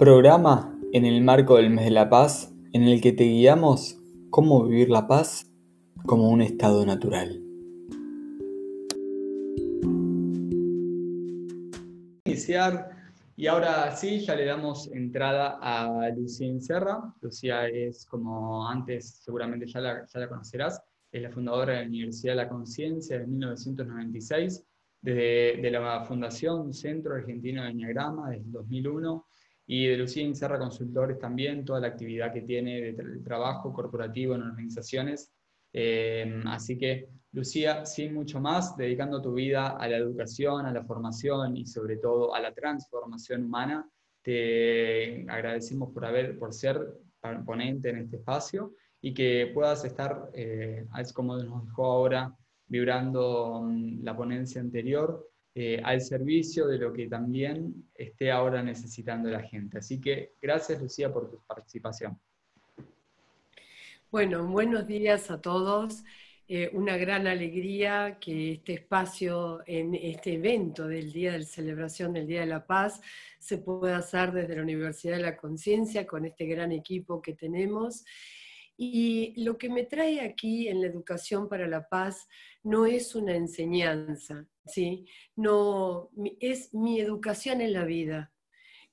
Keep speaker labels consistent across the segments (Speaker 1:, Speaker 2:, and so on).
Speaker 1: Programa en el marco del mes de la paz en el que te guiamos cómo vivir la paz como un estado natural. Iniciar y ahora sí, ya le damos entrada a Lucía Incerra. Lucía es, como antes seguramente ya la, ya la conocerás, es la fundadora de la Universidad de la Conciencia de 1996, desde de la Fundación Centro Argentino de Enneagrama desde 2001 y de Lucía Incerra Consultores también, toda la actividad que tiene de, trabajo corporativo en organizaciones. Eh, así que, Lucía, sin mucho más, dedicando tu vida a la educación, a la formación y sobre todo a la transformación humana, te agradecemos por, haber, por ser ponente en este espacio y que puedas estar, eh, como nos dejó ahora, vibrando mm, la ponencia anterior, eh, al servicio de lo que también esté ahora necesitando la gente. Así que gracias Lucía por tu participación.
Speaker 2: Bueno, buenos días a todos. Eh, una gran alegría que este espacio en este evento del Día de Celebración del Día de la Paz se pueda hacer desde la Universidad de la Conciencia con este gran equipo que tenemos. Y lo que me trae aquí en la educación para la paz no es una enseñanza, ¿sí? No, es mi educación en la vida,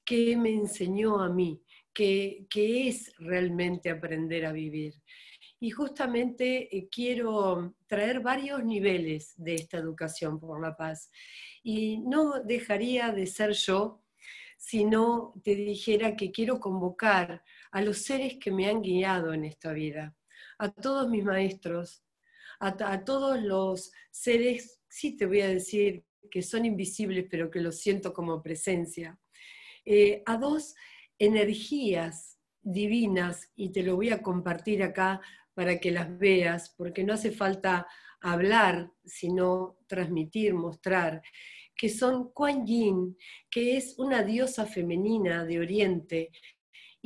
Speaker 2: que me enseñó a mí, que, es realmente aprender a vivir. Y justamente eh, quiero traer varios niveles de esta educación por la paz. Y no dejaría de ser yo si no te dijera que quiero convocar a los seres que me han guiado en esta vida, a todos mis maestros, a, todos los seres, sí te voy a decir que son invisibles, pero que los siento como presencia, eh, a dos energías divinas, y te lo voy a compartir acá para que las veas, porque no hace falta hablar, sino transmitir, mostrar, que son Kuan Yin, que es una diosa femenina de Oriente,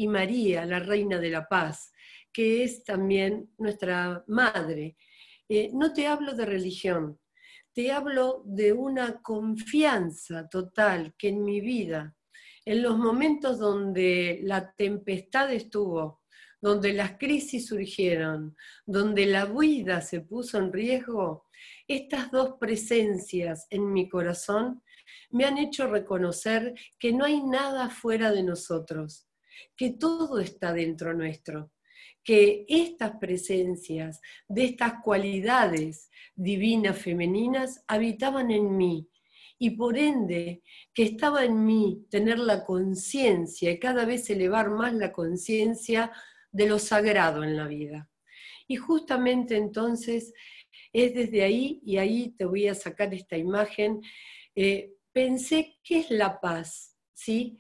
Speaker 2: y María, la reina de la paz, que es también nuestra madre, eh, no te hablo de religión, te hablo de una confianza total que en mi vida, en los momentos donde la tempestad estuvo, donde las crisis surgieron, donde la vida se puso en riesgo, estas dos presencias en mi corazón me han hecho reconocer que no hay nada fuera de nosotros, que todo está dentro nuestro que estas presencias de estas cualidades divinas femeninas habitaban en mí y por ende que estaba en mí tener la conciencia y cada vez elevar más la conciencia de lo sagrado en la vida. Y justamente entonces es desde ahí, y ahí te voy a sacar esta imagen, eh, pensé, ¿qué es la paz? ¿Sí?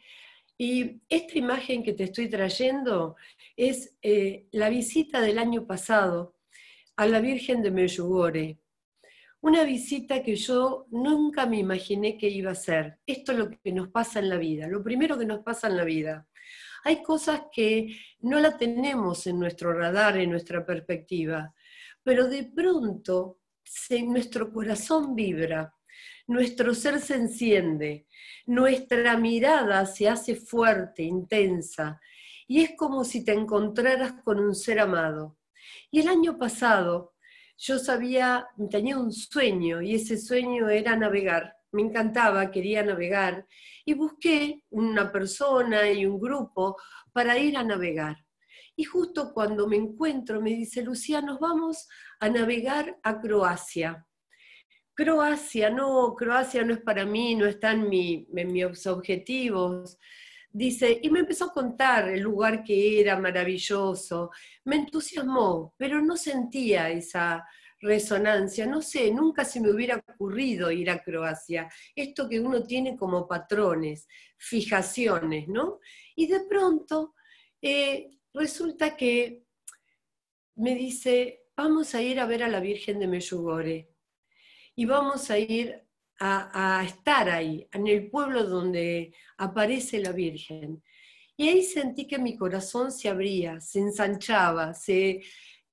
Speaker 2: Y esta imagen que te estoy trayendo es eh, la visita del año pasado a la Virgen de Medjugorje. Una visita que yo nunca me imaginé que iba a ser. Esto es lo que nos pasa en la vida, lo primero que nos pasa en la vida. Hay cosas que no la tenemos en nuestro radar, en nuestra perspectiva, pero de pronto nuestro corazón vibra, nuestro ser se enciende, nuestra mirada se hace fuerte, intensa, y es como si te encontraras con un ser amado. Y el año pasado yo sabía, tenía un sueño y ese sueño era navegar. Me encantaba, quería navegar y busqué una persona y un grupo para ir a navegar. Y justo cuando me encuentro me dice, Lucía, nos vamos a navegar a Croacia. Croacia, no, Croacia no es para mí, no está en, en mis objetivos. Dice, y me empezó a contar el lugar que era maravilloso, me entusiasmó, pero no sentía esa resonancia, no sé, nunca se me hubiera ocurrido ir a Croacia, esto que uno tiene como patrones, fijaciones, ¿no? Y de pronto eh, resulta que me dice, vamos a ir a ver a la Virgen de Meyugore y vamos a ir a, estar ahí, en el pueblo donde aparece la Virgen. Y ahí sentí que mi corazón se abría, se ensanchaba, se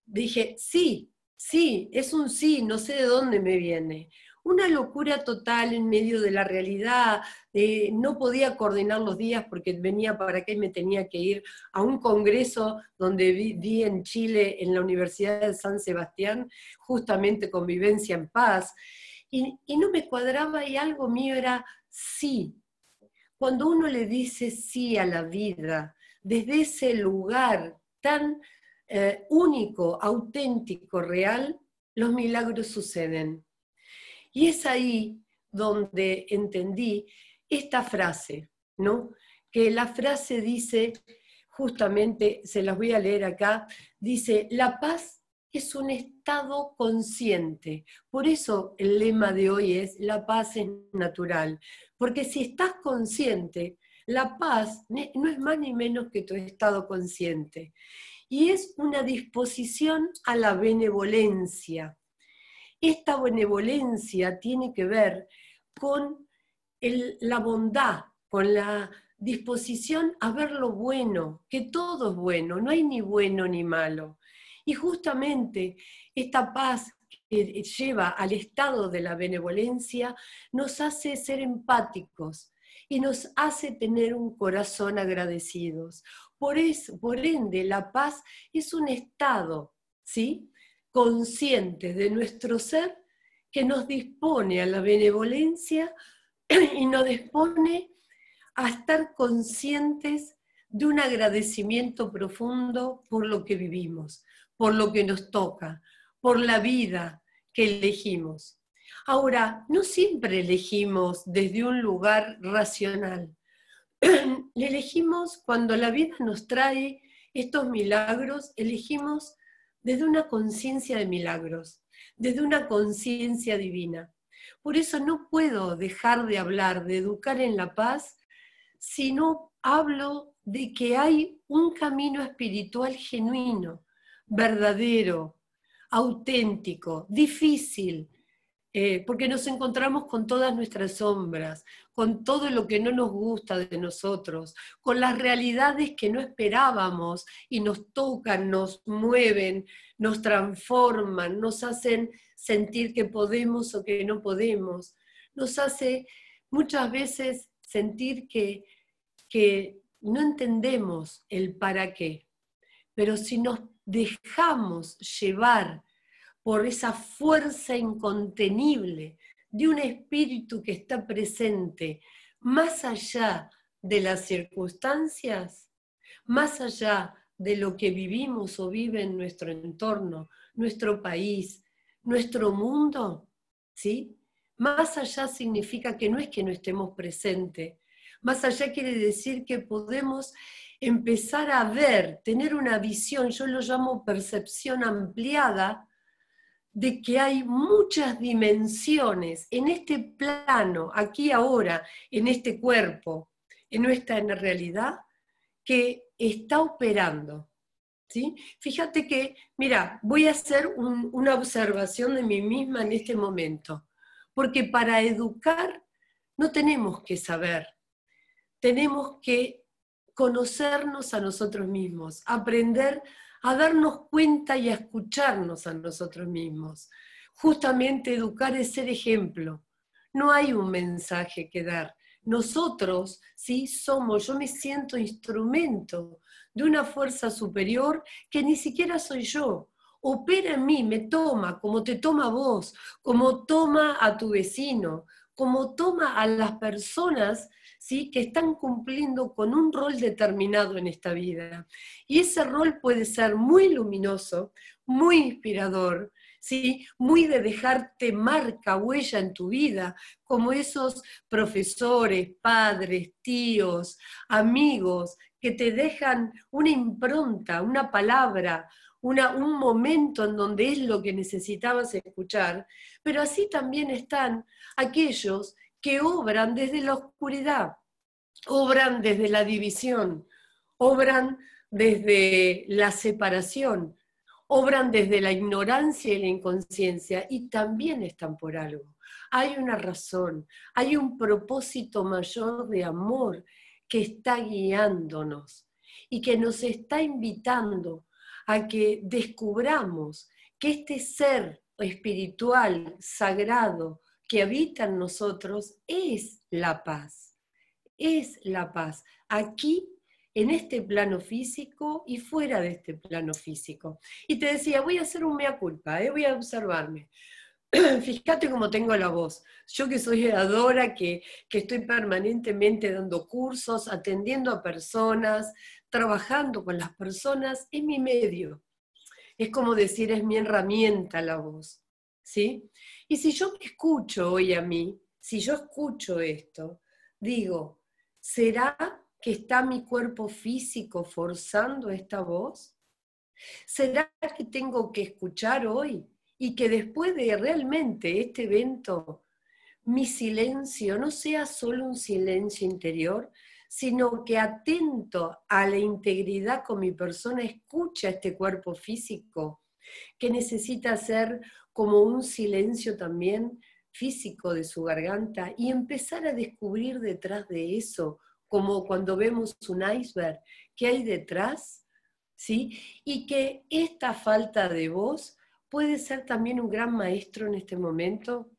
Speaker 2: dije, sí, sí, es un sí, no sé de dónde me viene. Una locura total en medio de la realidad, no podía coordinar los días porque venía para acá y me tenía que ir a un congreso donde vi, en Chile, en la Universidad de San Sebastián, justamente convivencia en paz, y, no me cuadraba y algo mío era sí. Cuando uno le dice sí a la vida, desde ese lugar tan eh, único, auténtico, real, los milagros suceden. Y es ahí donde entendí esta frase, ¿no? Que la frase dice, justamente, se las voy a leer acá, dice, la paz es un estado consciente. Por eso el lema de hoy es, la paz es natural. Porque si estás consciente, la paz no es más ni menos que tu estado consciente y es una disposición a la benevolencia. Esta benevolencia tiene que ver con la bondad, con la disposición a ver lo bueno, que todo es bueno, no hay ni bueno ni malo. Y justamente esta paz que lleva al estado de la benevolencia nos hace ser empáticos y nos hace tener un corazón agradecidos, por, por ende, la paz es un estado, ¿sí? Consciente de nuestro ser que nos dispone a la benevolencia y nos dispone a estar conscientes de un agradecimiento profundo por lo que vivimos, por lo que nos toca, por la vida que elegimos. Ahora, no siempre elegimos desde un lugar racional. le elegimos cuando la vida nos trae estos milagros, elegimos desde una conciencia de milagros, desde una conciencia divina. Por eso no puedo dejar de hablar de educar en la paz si no hablo de que hay un camino espiritual genuino, verdadero, auténtico, difícil, eh, porque nos encontramos con todas nuestras sombras, con todo lo que no nos gusta de nosotros, con las realidades que no esperábamos y nos tocan, nos mueven, nos transforman, nos hacen sentir que podemos o que no podemos, nos hace muchas veces sentir que, que no entendemos el para qué, pero si nos dejamos llevar por esa fuerza incontenible de un espíritu que está presente más allá de las circunstancias, más allá de lo que vivimos o vive en nuestro entorno, nuestro país, nuestro mundo, ¿sí? Más allá significa que no es que no estemos presentes, más allá quiere decir que podemos empezar a ver, tener una visión, yo lo llamo percepción ampliada, de que hay muchas dimensiones en este plano, aquí ahora, en este cuerpo, en nuestra realidad, que está operando. ¿sí? Fíjate que, mira, voy a hacer una observación de mí misma en este momento, porque para educar no tenemos que saber, tenemos que conocernos a nosotros mismos, aprender a darnos cuenta y a escucharnos a nosotros mismos. Justamente educar es ser ejemplo. No hay un mensaje que dar. Nosotros, sí, somos, yo me siento instrumento de una fuerza superior que ni siquiera soy yo. Opera en mí, me toma, como te toma vos, como toma a tu vecino, como toma a las personas ¿sí? que están cumpliendo con un rol determinado en esta vida. Y ese rol puede ser muy luminoso, muy inspirador, ¿sí? muy de dejarte marca, huella en tu vida, como esos profesores, padres, tíos, amigos, que te dejan una impronta, una palabra, un momento en donde es lo que necesitabas escuchar, pero así también están aquellos que obran desde la oscuridad, obran desde la división, obran desde la separación, obran desde la ignorancia y la inconsciencia y también están por algo. Hay una razón, hay un propósito mayor de amor que está guiándonos y que nos está invitando a que descubramos que este ser espiritual, sagrado, que habita en nosotros es la paz. Es la paz. Aquí, en este plano físico y fuera de este plano físico. Y te decía, voy a hacer un mea culpa, ¿eh? voy a observarme. Fíjate cómo tengo la voz. Yo que soy educadora, que, que estoy permanentemente dando cursos, atendiendo a personas, trabajando con las personas, es mi medio. Es como decir, es mi herramienta la voz. ¿Sí? Y si yo me escucho hoy a mí, si yo escucho esto, digo, ¿será que está mi cuerpo físico forzando esta voz? ¿Será que tengo que escuchar hoy y que después de realmente este evento, mi silencio no sea solo un silencio interior, sino que atento a la integridad con mi persona, escucha este cuerpo físico que necesita ser como un silencio también físico de su garganta y empezar a descubrir detrás de eso, como cuando vemos un iceberg, ¿qué hay detrás? ¿Sí? Y que esta falta de voz puede ser también un gran maestro en este momento.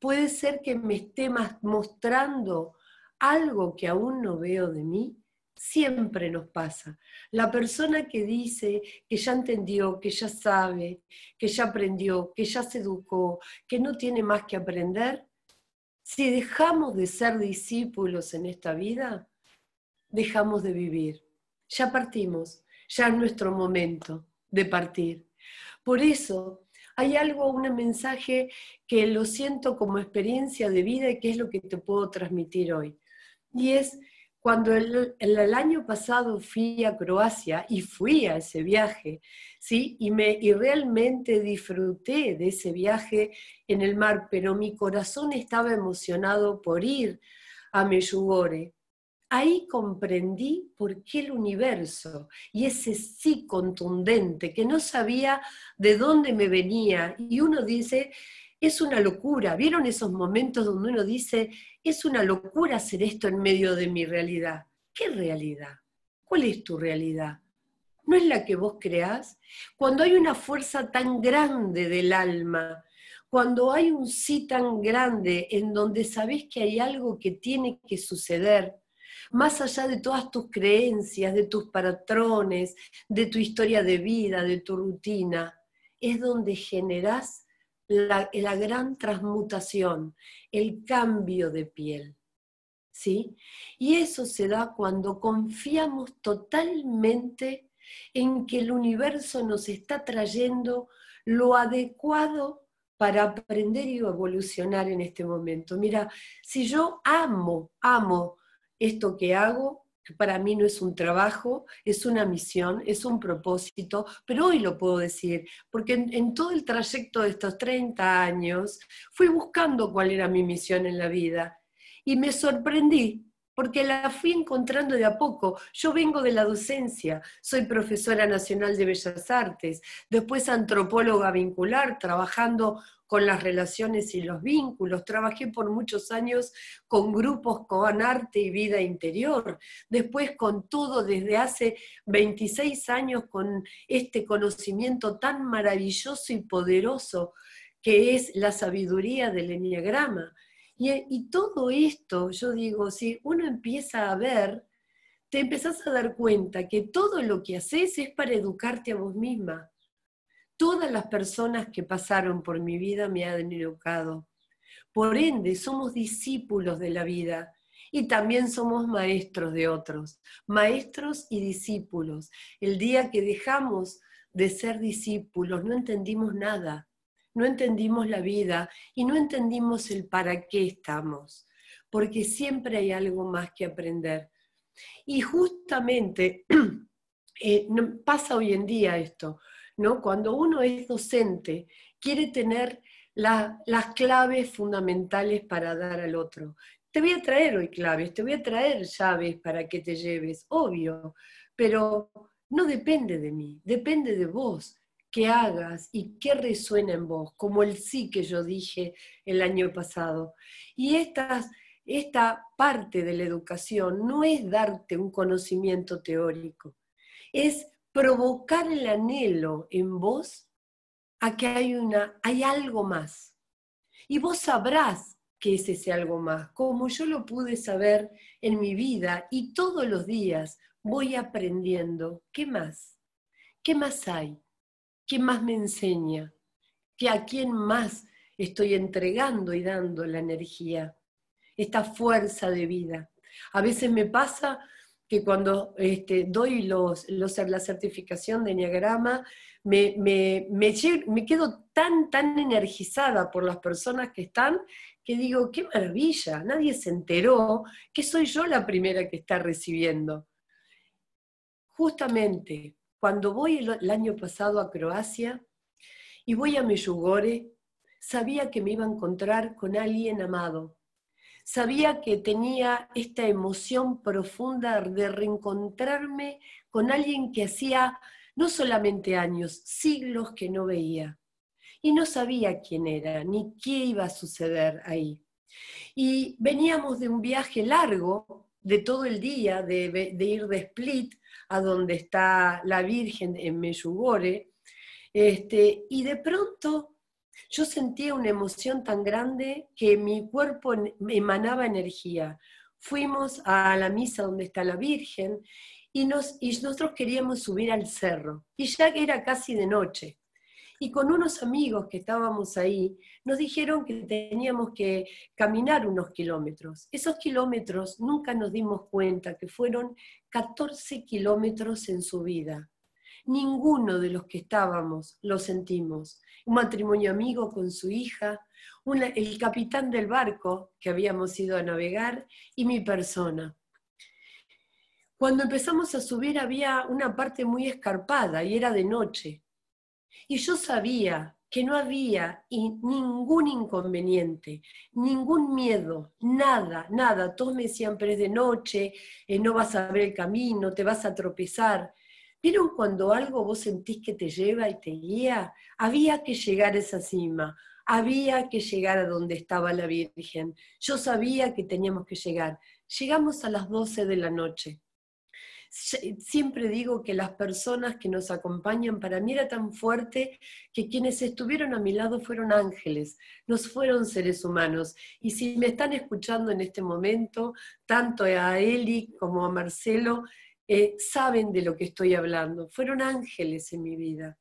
Speaker 2: Puede ser que me esté mostrando algo que aún no veo de mí Siempre nos pasa. La persona que dice que ya entendió, que ya sabe, que ya aprendió, que ya se educó, que no tiene más que aprender, si dejamos de ser discípulos en esta vida, dejamos de vivir. Ya partimos, ya es nuestro momento de partir. Por eso hay algo, un mensaje que lo siento como experiencia de vida y que es lo que te puedo transmitir hoy. Y es cuando el, año pasado fui a Croacia y fui a ese viaje, ¿sí? Y realmente disfruté de ese viaje en el mar, pero mi corazón estaba emocionado por ir a Meyugore. Ahí comprendí por qué el universo y ese sí contundente, que no sabía de dónde me venía, y uno dice, es una locura. ¿Vieron esos momentos donde uno dice, es una locura hacer esto en medio de mi realidad? ¿Qué realidad? ¿Cuál es tu realidad? ¿No es la que vos creás? Cuando hay una fuerza tan grande del alma, cuando hay un sí tan grande en donde sabés que hay algo que tiene que suceder, más allá de todas tus creencias, de tus patrones, de tu historia de vida, de tu rutina, es donde generás la, gran transmutación, el cambio de piel. ¿Sí? Y eso se da cuando confiamos totalmente en que el universo nos está trayendo lo adecuado para aprender y evolucionar en este momento. Mira, si yo amo, amo esto que hago, para mí no es un trabajo, es una misión, es un propósito, pero hoy lo puedo decir, porque en, todo el trayecto de estos 30 años fui buscando cuál era mi misión en la vida y me sorprendí porque la fui encontrando de a poco. Yo vengo de la docencia, soy profesora nacional de Bellas Artes, después antropóloga vincular, trabajando con las relaciones y los vínculos. Trabajé por muchos años con grupos con arte y vida interior. Después con todo desde hace 26 años con este conocimiento tan maravilloso y poderoso que es la sabiduría del enneagrama. Y, y todo esto, yo digo, si uno empieza a ver, te empezás a dar cuenta que todo lo que haces es para educarte a vos misma Todas las personas que pasaron por mi vida me han educado. Por ende, somos discípulos de la vida y también somos maestros de otros, maestros y discípulos. El día que dejamos de ser discípulos, no entendimos nada, no entendimos la vida y no entendimos el para qué estamos, porque siempre hay algo más que aprender. Y justamente eh, pasa hoy en día esto. ¿no? Cuando uno es docente, quiere tener las claves fundamentales para dar al otro. Te voy a traer hoy claves, te voy a traer llaves para que te lleves, obvio, pero no depende de mí, depende de vos qué hagas y qué resuena en vos, como el sí que yo dije el año pasado. Y esta parte de la educación no es darte un conocimiento teórico, es provocar el anhelo en vos a que hay, una, hay algo más. Y vos sabrás qué es ese algo más, como yo lo pude saber en mi vida y todos los días voy aprendiendo. ¿Qué más? ¿Qué más hay? ¿Qué más me enseña? ¿Que a quién más estoy entregando y dando la energía? Esta fuerza de vida. A veces me pasa que cuando este, doy los, la certificación de Enneagrama, me, me, me, quedo tan, tan energizada por las personas que están, que digo, qué maravilla, nadie se enteró que soy yo la primera que está recibiendo. Justamente cuando voy el, año pasado a Croacia y voy a Meyugore, sabía que me iba a encontrar con alguien amado. Sabía que tenía esta emoción profunda de reencontrarme con alguien que hacía no solamente años, siglos que no veía. Y no sabía quién era, ni qué iba a suceder ahí. Y veníamos de un viaje largo, de todo el día, de, ir de Split a donde está la Virgen en Meyugore, este, y de pronto yo sentía una emoción tan grande que mi cuerpo emanaba energía. Fuimos a la misa donde está la Virgen y, nos, y nosotros queríamos subir al cerro, y ya era casi de noche. Y con unos amigos que estábamos ahí, nos dijeron que teníamos que caminar unos kilómetros. Esos kilómetros nunca nos dimos cuenta que fueron 14 kilómetros en su vida. Ninguno de los que estábamos lo sentimos. Un matrimonio amigo con su hija, el capitán del barco que habíamos ido a navegar y mi persona. Cuando empezamos a subir había una parte muy escarpada y era de noche. Y yo sabía que no había ningún inconveniente, ningún miedo, nada, nada. Todos me decían, pero es de noche, eh, no vas a ver el camino, te vas a tropezar. ¿Vieron cuando algo vos sentís que te lleva y te guía? Había que llegar a esa cima, había que llegar a donde estaba la Virgen. Yo sabía que teníamos que llegar. Llegamos a las 12 de la noche siempre digo que las personas que nos acompañan, para mí era tan fuerte que quienes estuvieron a mi lado fueron ángeles, no fueron seres humanos. Y si me están escuchando en este momento, tanto a Eli como a Marcelo, eh, saben de lo que estoy hablando. Fueron ángeles en mi vida.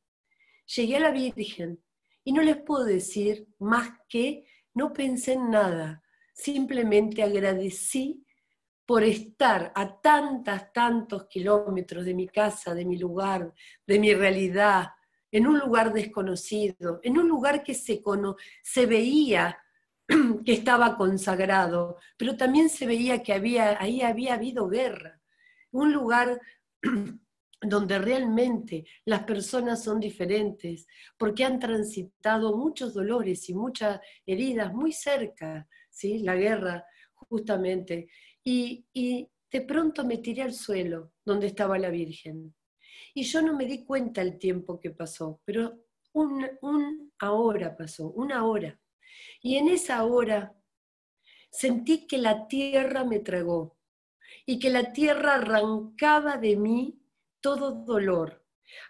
Speaker 2: Llegué a la Virgen y no les puedo decir más que no pensé en nada, simplemente agradecí por estar a tantas, tantos kilómetros de mi casa, de mi lugar, de mi realidad, en un lugar desconocido, en un lugar que se, se veía que estaba consagrado, pero también se veía que había, ahí había habido guerra, un lugar donde realmente las personas son diferentes, porque han transitado muchos dolores y muchas heridas muy cerca, ¿sí? la guerra justamente, y, de pronto me tiré al suelo donde estaba la Virgen. Y yo no me di cuenta el tiempo que pasó, pero un, una hora pasó, una hora. Y en esa hora sentí que la tierra me tragó y que la tierra arrancaba de mí todo dolor,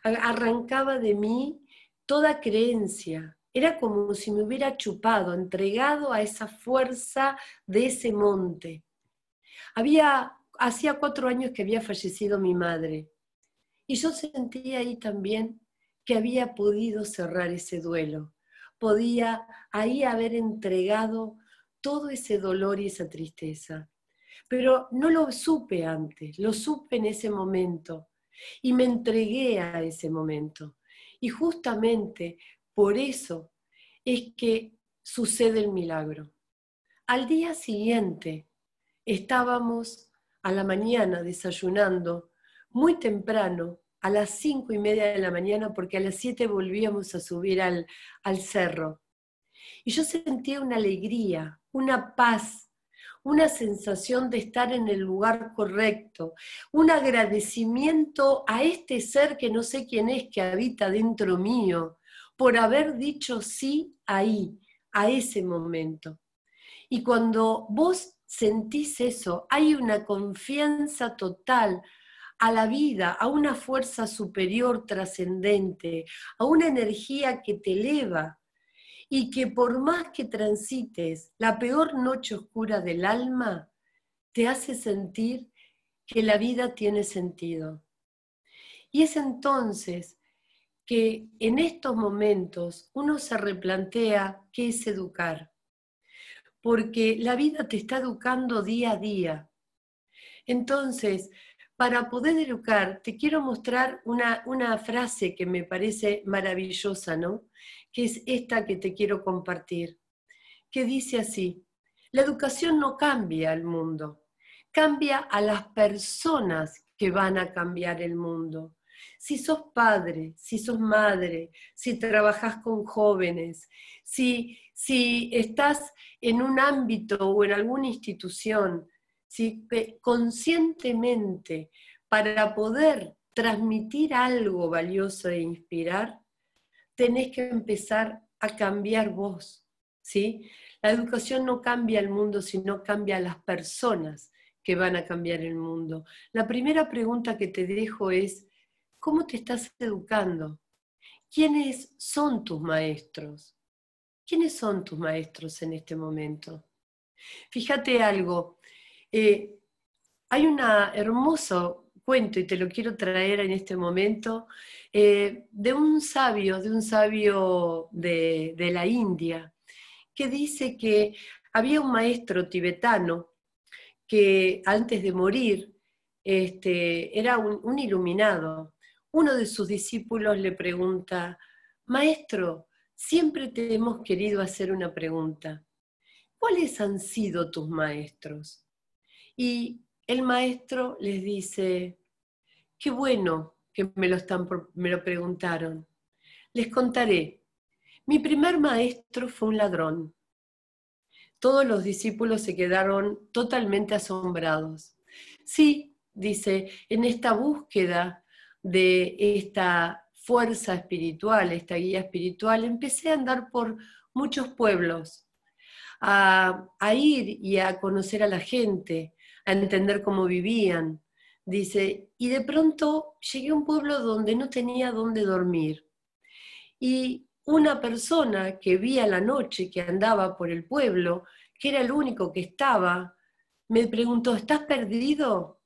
Speaker 2: arrancaba de mí toda creencia. Era como si me hubiera chupado, entregado a esa fuerza de ese monte. Había, hacía cuatro años que había fallecido mi madre y yo sentía ahí también que había podido cerrar ese duelo. Podía ahí haber entregado todo ese dolor y esa tristeza. Pero no lo supe antes, lo supe en ese momento y me entregué a ese momento. Y justamente por eso es que sucede el milagro. Al día siguiente, estábamos a la mañana desayunando muy temprano, a las cinco y media de la mañana, porque a las siete volvíamos a subir al, al cerro. Y yo sentía una alegría, una paz, una sensación de estar en el lugar correcto, un agradecimiento a este ser que no sé quién es que habita dentro mío, por haber dicho sí ahí, a ese momento. Y cuando vos sentís eso, hay una confianza total a la vida, a una fuerza superior trascendente, a una energía que te eleva. y que por más que transites la peor noche oscura del alma, te hace sentir que la vida tiene sentido. Y es entonces que en estos momentos uno se replantea qué es educar, porque la vida te está educando día a día. Entonces, para poder educar, te quiero mostrar una, una frase que me parece maravillosa, ¿no? Que es esta que te quiero compartir, que dice así, la educación no cambia el mundo, cambia a las personas que van a cambiar el mundo. Si sos padre, si sos madre, si trabajas con jóvenes, si, si estás en un ámbito o en alguna institución, si conscientemente para poder transmitir algo valioso e inspirar, tenés que empezar a cambiar vos, ¿sí? La educación no cambia el mundo, sino cambia a las personas que van a cambiar el mundo. La primera pregunta que te dejo es, ¿cómo te estás educando? ¿Quiénes son tus maestros? ¿Quiénes son tus maestros en este momento? Fíjate algo, eh, hay un hermoso cuento, y te lo quiero traer en este momento, eh, de un sabio, de un sabio de, la India, que dice que había un maestro tibetano que antes de morir este, era un, iluminado. Uno de sus discípulos le pregunta, Maestro, siempre te hemos querido hacer una pregunta. ¿Cuáles han sido tus maestros? Y el maestro les dice, qué bueno que me lo, preguntaron. Les contaré. Mi primer maestro fue un ladrón todos los discípulos se quedaron totalmente asombrados. Sí, dice, en esta búsqueda de esta fuerza espiritual, esta guía espiritual, empecé a andar por muchos pueblos, a, ir y a conocer a la gente, a entender cómo vivían. Dice, y de pronto llegué a un pueblo donde no tenía dónde dormir. Y una persona que vi a la noche que andaba por el pueblo, que era el único que estaba, me preguntó, ¿estás perdido?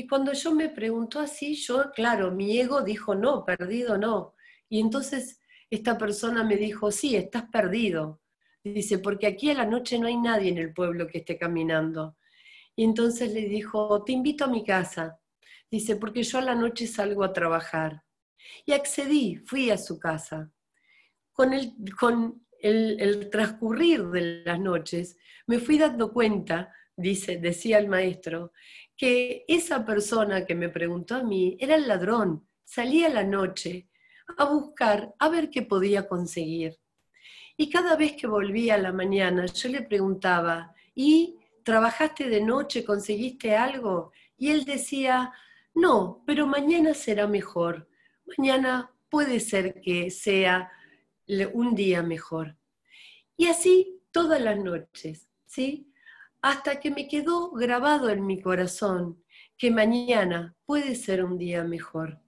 Speaker 2: Y cuando yo me preguntó así, yo, claro, mi ego dijo, no, perdido no. Y entonces esta persona me dijo, sí, estás perdido. Dice, porque aquí a la noche no hay nadie en el pueblo que esté caminando. Y entonces le dijo, te invito a mi casa. Dice, porque yo a la noche salgo a trabajar. Y accedí, fui a su casa con el, con el, transcurrir de las noches, me fui dando cuenta, dice, decía el maestro, que esa persona que me preguntó a mí era el ladrón, salía la noche a buscar, a ver qué podía conseguir. Y cada vez que volvía a la mañana, yo le preguntaba, ¿y trabajaste de noche, conseguiste algo? Y él decía, no, pero mañana será mejor. Mañana puede ser que sea un día mejor. Y así todas las noches, ¿sí? Hasta que me quedó grabado en mi corazón que mañana puede ser un día mejor.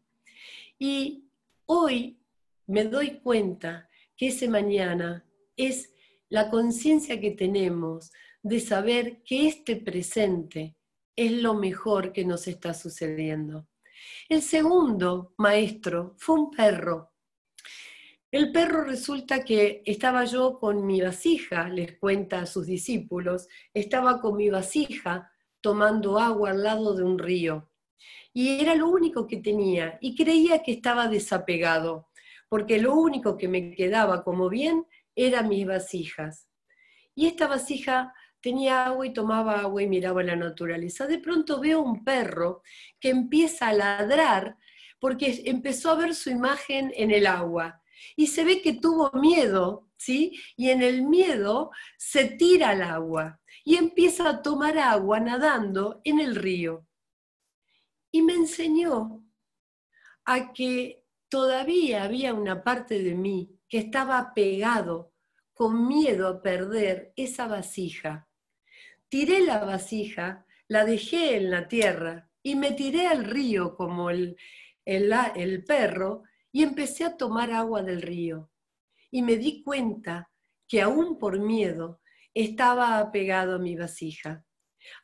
Speaker 2: Y hoy me doy cuenta que ese mañana es la conciencia que tenemos de saber que este presente es lo mejor que nos está sucediendo. El segundo maestro fue un perro el perro resulta que estaba yo con mi vasija, les cuenta a sus discípulos, estaba con mi vasija tomando agua al lado de un río. Y era lo único que tenía y creía que estaba desapegado, porque lo único que me quedaba como bien eran mis vasijas. Y esta vasija tenía agua y tomaba agua y miraba la naturaleza. De pronto veo un perro que empieza a ladrar porque empezó a ver su imagen en el agua y se ve que tuvo miedo, ¿sí? Y en el miedo se tira al agua y empieza a tomar agua nadando en el río. Y me enseñó a que todavía había una parte de mí que estaba pegado con miedo a perder esa vasija. Tiré la vasija, la dejé en la tierra y me tiré al río como el, el, el perro y empecé a tomar agua del río. y me di cuenta que aún por miedo estaba apegado a mi vasija.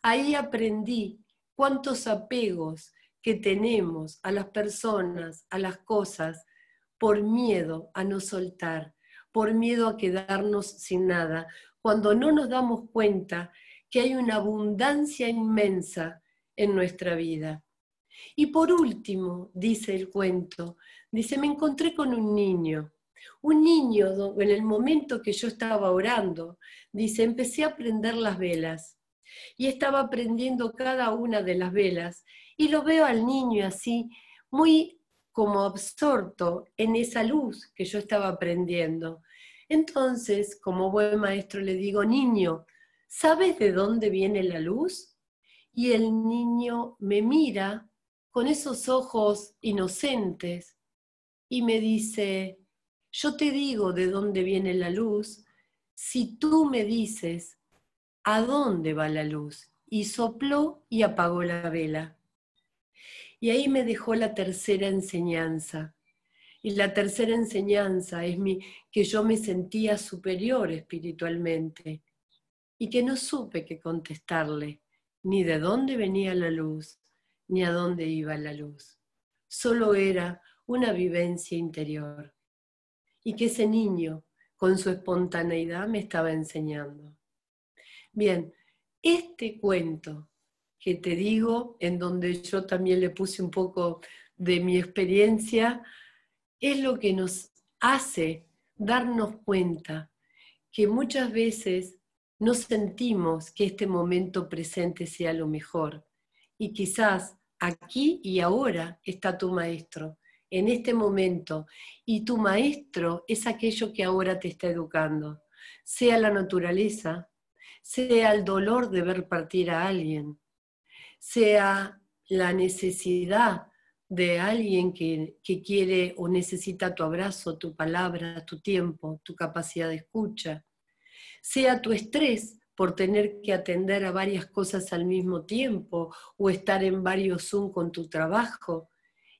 Speaker 2: Ahí aprendí cuántos apegos que tenemos a las personas, a las cosas, por miedo a no soltar, por miedo a quedarnos sin nada, cuando no nos damos cuenta que hay una abundancia inmensa en nuestra vida. Y por último, dice el cuento, dice, me encontré con un niño, un niño en el momento que yo estaba orando, dice, empecé a prender las velas y estaba prendiendo cada una de las velas y lo veo al niño así, muy como absorto en esa luz que yo estaba prendiendo. Entonces, como buen maestro, le digo, niño, ¿sabes de dónde viene la luz? Y el niño me mira con esos ojos inocentes y me dice, yo te digo de dónde viene la luz si tú me dices a dónde va la luz. Y sopló y apagó la vela. Y ahí me dejó la tercera enseñanza. Y la tercera enseñanza es mi, que yo me sentía superior espiritualmente y que no supe qué contestarle, ni de dónde venía la luz, ni a dónde iba la luz. Solo era una vivencia interior. Y que ese niño, con su espontaneidad, me estaba enseñando. Bien, este cuento que te digo, en donde yo también le puse un poco de mi experiencia, es lo que nos hace darnos cuenta que muchas veces no sentimos que este momento presente sea lo mejor. Y quizás aquí y ahora está tu maestro, en este momento. Y tu maestro es aquello que ahora te está educando, sea la naturaleza, sea el dolor de ver partir a alguien, sea la necesidad de alguien que, quiere o necesita tu abrazo, tu palabra, tu tiempo, tu capacidad de escucha, sea tu estrés por tener que atender a varias cosas al mismo tiempo o estar en varios Zoom con tu trabajo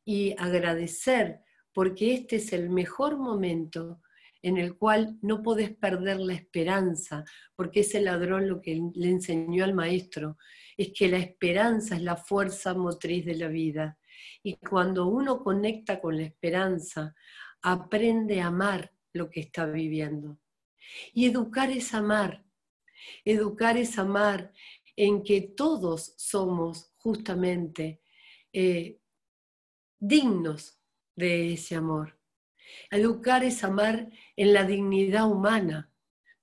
Speaker 2: y agradecer porque este es el mejor momento en el cual no podés perder la esperanza, porque ese ladrón lo que le enseñó al maestro es que la esperanza es la fuerza motriz de la vida. Y cuando uno conecta con la esperanza, aprende a amar lo que está viviendo. Y educar es amar. Educar es amar en que todos somos justamente eh, dignos de ese amor. Educar es amar en la dignidad humana.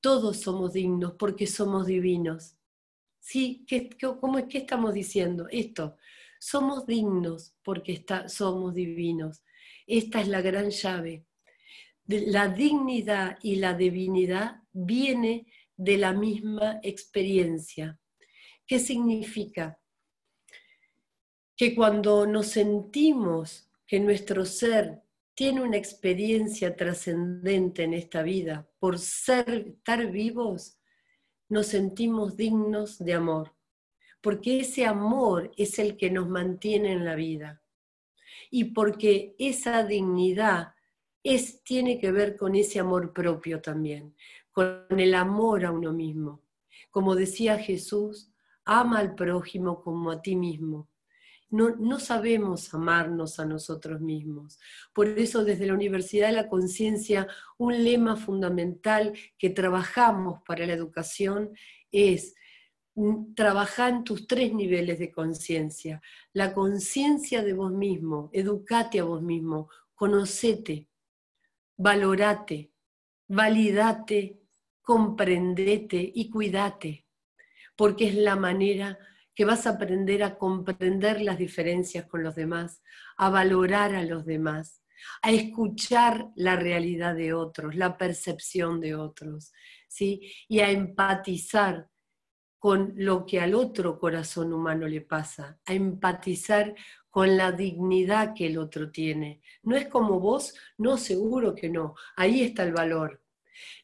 Speaker 2: Todos somos dignos porque somos divinos. ¿Sí? ¿Qué, cómo, ¿Qué estamos diciendo? Esto, somos dignos porque somos divinos. Esta es la gran llave. La dignidad y la divinidad viene de la misma experiencia. ¿Qué significa? Que cuando nos sentimos que nuestro ser tiene una experiencia trascendente en esta vida, por ser, estar vivos, nos sentimos dignos de amor, porque ese amor es el que nos mantiene en la vida y porque esa dignidad es, tiene que ver con ese amor propio también, con el amor a uno mismo. Como decía Jesús, ama al prójimo como a ti mismo no, sabemos amarnos a nosotros mismos. Por eso desde la Universidad de la Conciencia, un lema fundamental que trabajamos para la educación es mm, trabajar en tus tres niveles de conciencia. La conciencia de vos mismo, educate a vos mismo, conocete, valorate, validate, comprendete y cuídate, porque es la manera que vas a aprender a comprender las diferencias con los demás, a valorar a los demás, a escuchar la realidad de otros, la percepción de otros, ¿sí? y a empatizar con lo que al otro corazón humano le pasa, a empatizar con la dignidad que el otro tiene. No es como vos, no, seguro que no, ahí está el valor.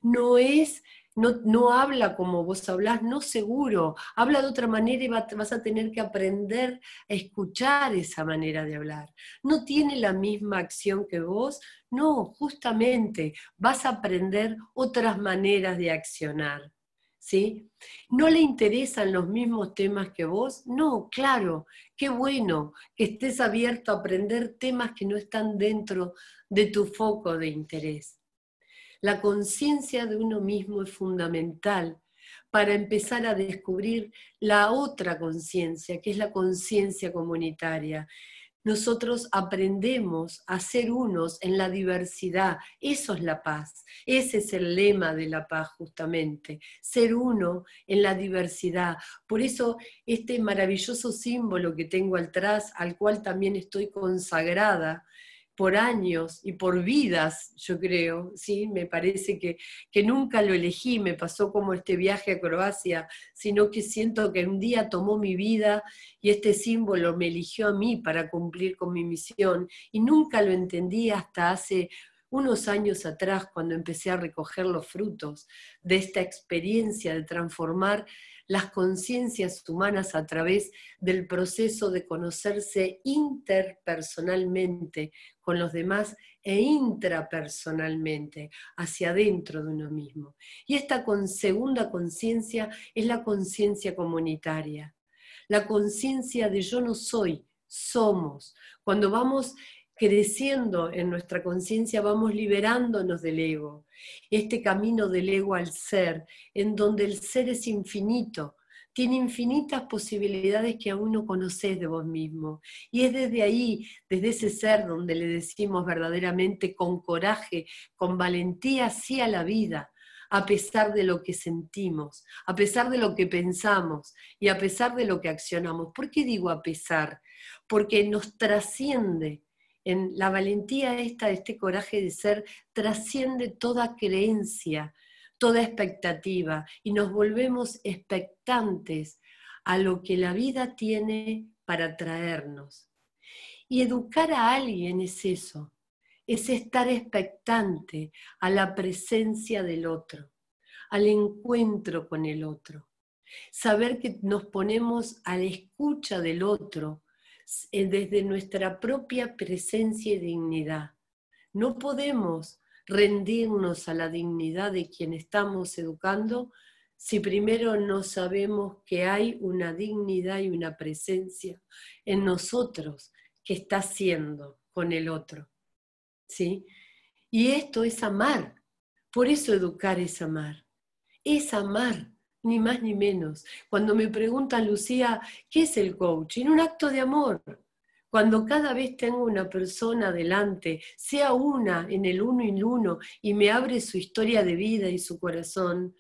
Speaker 2: No es no, habla como vos hablás, no seguro, habla de otra manera y vas a tener que aprender a escuchar esa manera de hablar. No tiene la misma acción que vos, no, justamente vas a aprender otras maneras de accionar. ¿Sí? ¿No le interesan los mismos temas que vos? No, claro, qué bueno que estés abierto a aprender temas que no están dentro de tu foco de interés. La conciencia de uno mismo es fundamental para empezar a descubrir la otra conciencia, que es la conciencia comunitaria. Nosotros aprendemos a ser unos en la diversidad. Eso es la paz. Ese es el lema de la paz justamente. Ser uno en la diversidad. Por eso este maravilloso símbolo que tengo atrás, al cual también estoy consagrada, por años y por vidas, yo creo, ¿sí? Me parece que, que nunca lo elegí, me pasó como este viaje a Croacia, sino que siento que un día tomó mi vida y este símbolo me eligió a mí para cumplir con mi misión y nunca lo entendí hasta hace unos años atrás cuando empecé a recoger los frutos de esta experiencia de transformar las conciencias humanas a través del proceso de conocerse interpersonalmente con los demás e intrapersonalmente, hacia adentro de uno mismo. Y esta segunda conciencia es la conciencia comunitaria, la conciencia de yo no soy, somos. Cuando vamos creciendo en nuestra conciencia, vamos liberándonos del ego. Este camino del ego al ser, en donde el ser es infinito, tiene infinitas posibilidades que aún no conoces de vos mismo. Y es desde ahí, desde ese ser, donde le decimos verdaderamente con coraje, con valentía, sí a la vida, a pesar de lo que sentimos, a pesar de lo que pensamos y a pesar de lo que accionamos. ¿Por qué digo a pesar? Porque nos trasciende en la valentía esta, este coraje de ser, trasciende toda creencia, toda expectativa y nos volvemos expectantes a lo que la vida tiene para traernos. Y educar a alguien es eso, es estar expectante a la presencia del otro, al encuentro con el otro. Saber que nos ponemos a la escucha del otro desde nuestra propia presencia y dignidad. No podemos rendirnos a la dignidad de quien estamos educando si primero no sabemos que hay una dignidad y una presencia en nosotros que está haciendo con el otro. ¿Sí? Y esto es amar. Por eso educar es amar. Es amar ni más ni menos. Cuando me preguntan, Lucía, ¿qué es el coaching? Un acto de amor. Cuando cada vez tengo una persona delante, sea una en el uno y uno, y me abre su historia de vida y su corazón,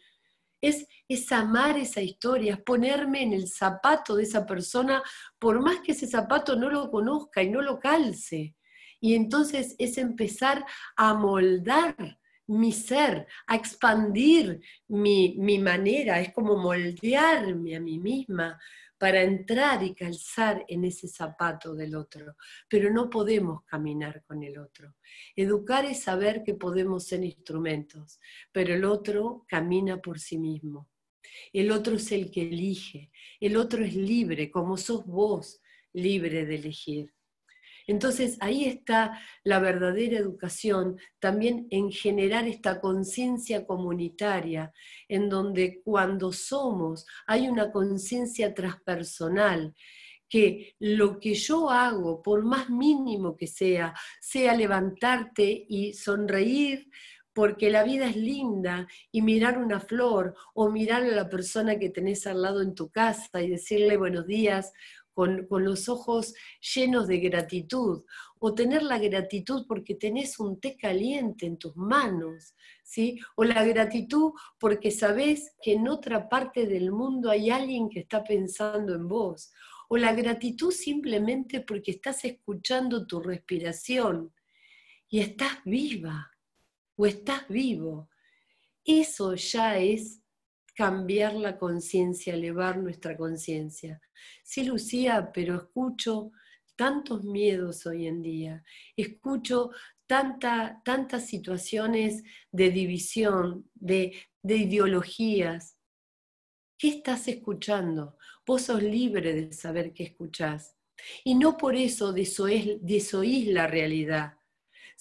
Speaker 2: es, es amar esa historia, es ponerme en el zapato de esa persona, por más que ese zapato no lo conozca y no lo calce. Y entonces es empezar a moldar mi ser, a expandir mi, mi manera, es como moldearme a mí misma para entrar y calzar en ese zapato del otro, pero no podemos caminar con el otro. Educar es saber que podemos ser instrumentos, pero el otro camina por sí mismo. El otro es el que elige, el otro es libre, como sos vos, libre de elegir. Entonces ahí está la verdadera educación, también en generar esta conciencia comunitaria, en donde cuando somos hay una conciencia transpersonal, que lo que yo hago, por más mínimo que sea, sea levantarte y sonreír porque la vida es linda y mirar una flor o mirar a la persona que tenés al lado en tu casa y decirle buenos días con, los ojos llenos de gratitud, o tener la gratitud porque tenés un té caliente en tus manos, ¿sí? o la gratitud porque sabés que en otra parte del mundo hay alguien que está pensando en vos, o la gratitud simplemente porque estás escuchando tu respiración y estás viva o estás vivo. Eso ya es cambiar la conciencia, elevar nuestra conciencia. Sí, Lucía, pero escucho tantos miedos hoy en día, escucho tanta, tantas situaciones de división, de, de ideologías. ¿Qué estás escuchando? Vos sos libre de saber qué escuchás. Y no por eso desoís, la realidad,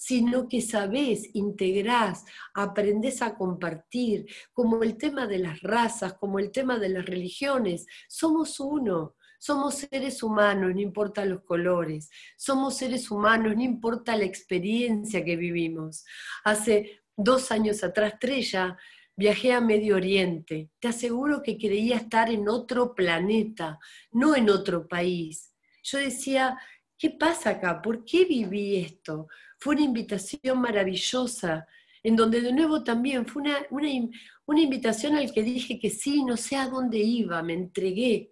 Speaker 2: sino que sabés, integrás, aprendés a compartir, como el tema de las razas, como el tema de las religiones. Somos uno, somos seres humanos, no importa los colores, somos seres humanos, no importa la experiencia que vivimos. Hace dos años atrás, Trella, viajé a Medio Oriente. Te aseguro que creía estar en otro planeta, no en otro país yo decía, ¿qué pasa acá? ¿Por qué viví esto? Fue una invitación maravillosa, en donde de nuevo también fue una, una, invitación al que dije que sí, no sé a dónde iba, me entregué.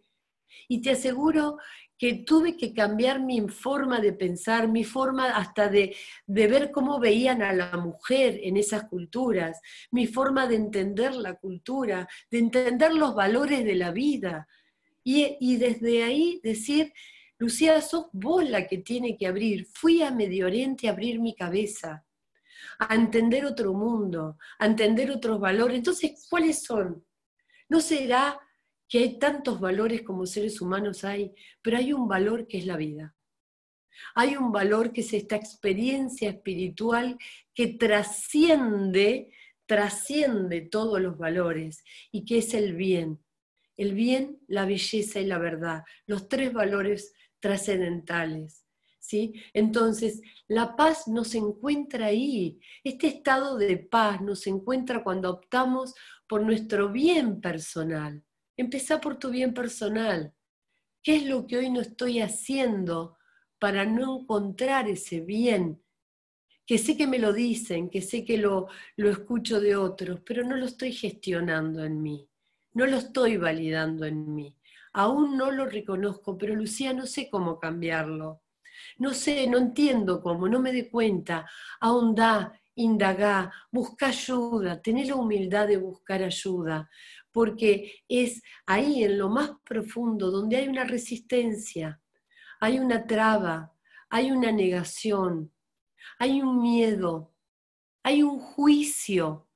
Speaker 2: Y te aseguro que tuve que cambiar mi forma de pensar, mi forma hasta de, de, ver cómo veían a la mujer en esas culturas, mi forma de entender la cultura, de entender los valores de la vida. Y, y desde ahí decir, Lucía, sos vos la que tiene que abrir. Fui a Medio Oriente a abrir mi cabeza, a entender otro mundo, a entender otros valores. Entonces, ¿cuáles son? ¿No será que hay tantos valores como seres humanos hay, pero hay un valor que es la vida? Hay un valor que es esta experiencia espiritual que trasciende, trasciende todos los valores y que es el bien. El bien, la belleza y la verdad, los tres valores trascendentales. ¿sí? Entonces, la paz no se encuentra ahí. Este estado de paz nos encuentra cuando optamos por nuestro bien personal. Empezá por tu bien personal. ¿Qué es lo que hoy no estoy haciendo para no encontrar ese bien? Que sé que me lo dicen, que sé que lo, lo escucho de otros, pero no lo estoy gestionando en mí, no lo estoy validando en mí. Aún no lo reconozco, pero Lucía, no sé cómo cambiarlo. No sé, no entiendo cómo, no me doy cuenta. Ahondá, indagá, busca ayuda, tené la humildad de buscar ayuda, porque es ahí en lo más profundo donde hay una resistencia, hay una traba, hay una negación, hay un miedo, hay un juicio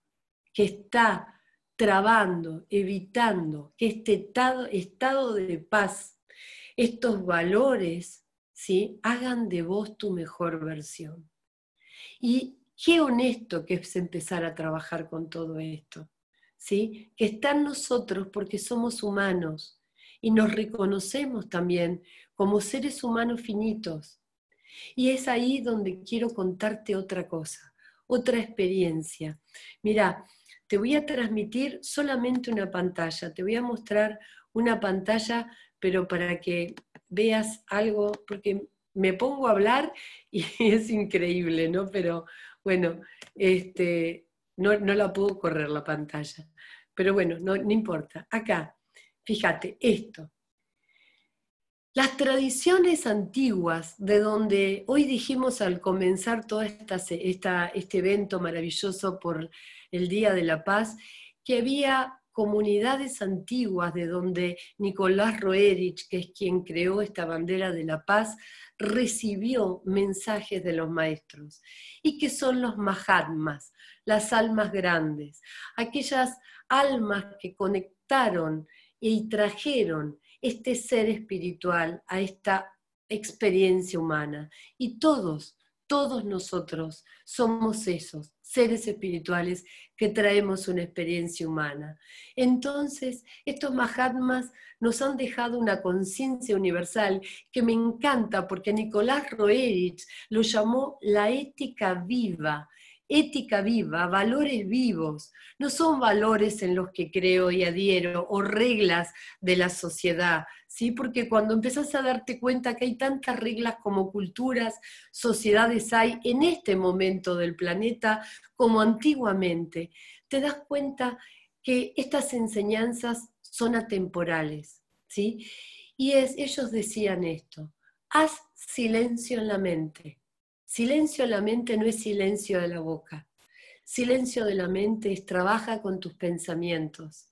Speaker 2: que está trabando, evitando que este estado, estado de paz, estos valores, ¿sí? hagan de vos tu mejor versión. Y qué honesto que es empezar a trabajar con todo esto, ¿sí? que está en nosotros porque somos humanos y nos reconocemos también como seres humanos finitos. Y es ahí donde quiero contarte otra cosa, otra experiencia. Mira, te voy a transmitir solamente una pantalla, te voy a mostrar una pantalla, pero para que veas algo, porque me pongo a hablar y es increíble, ¿no? Pero bueno, este, no, la puedo correr la pantalla. Pero bueno, no, no importa. Acá, fíjate, esto. Las tradiciones antiguas, de donde hoy dijimos al comenzar todo esta, este evento maravilloso por el Día de la Paz, que había comunidades antiguas de donde Nicolás Roerich, que es quien creó esta bandera de la paz, recibió mensajes de los maestros, y que son los Mahatmas, las almas grandes, aquellas almas que conectaron y trajeron este ser espiritual a esta experiencia humana. Y todos, todos nosotros somos esos seres espirituales que traemos una experiencia humana. Entonces, estos Mahatmas nos han dejado una conciencia universal que me encanta porque Nicolás Roerich lo llamó la ética viva ética viva, valores vivos, no son valores en los que creo y adhiero o reglas de la sociedad, ¿sí? Porque cuando empezás a darte cuenta que hay tantas reglas como culturas, sociedades hay en este momento del planeta como antiguamente, te das cuenta que estas enseñanzas son atemporales, ¿sí? Y es, ellos decían esto, haz silencio en la mente Silencio de la mente no es silencio de la boca. Silencio de la mente es trabaja con tus pensamientos,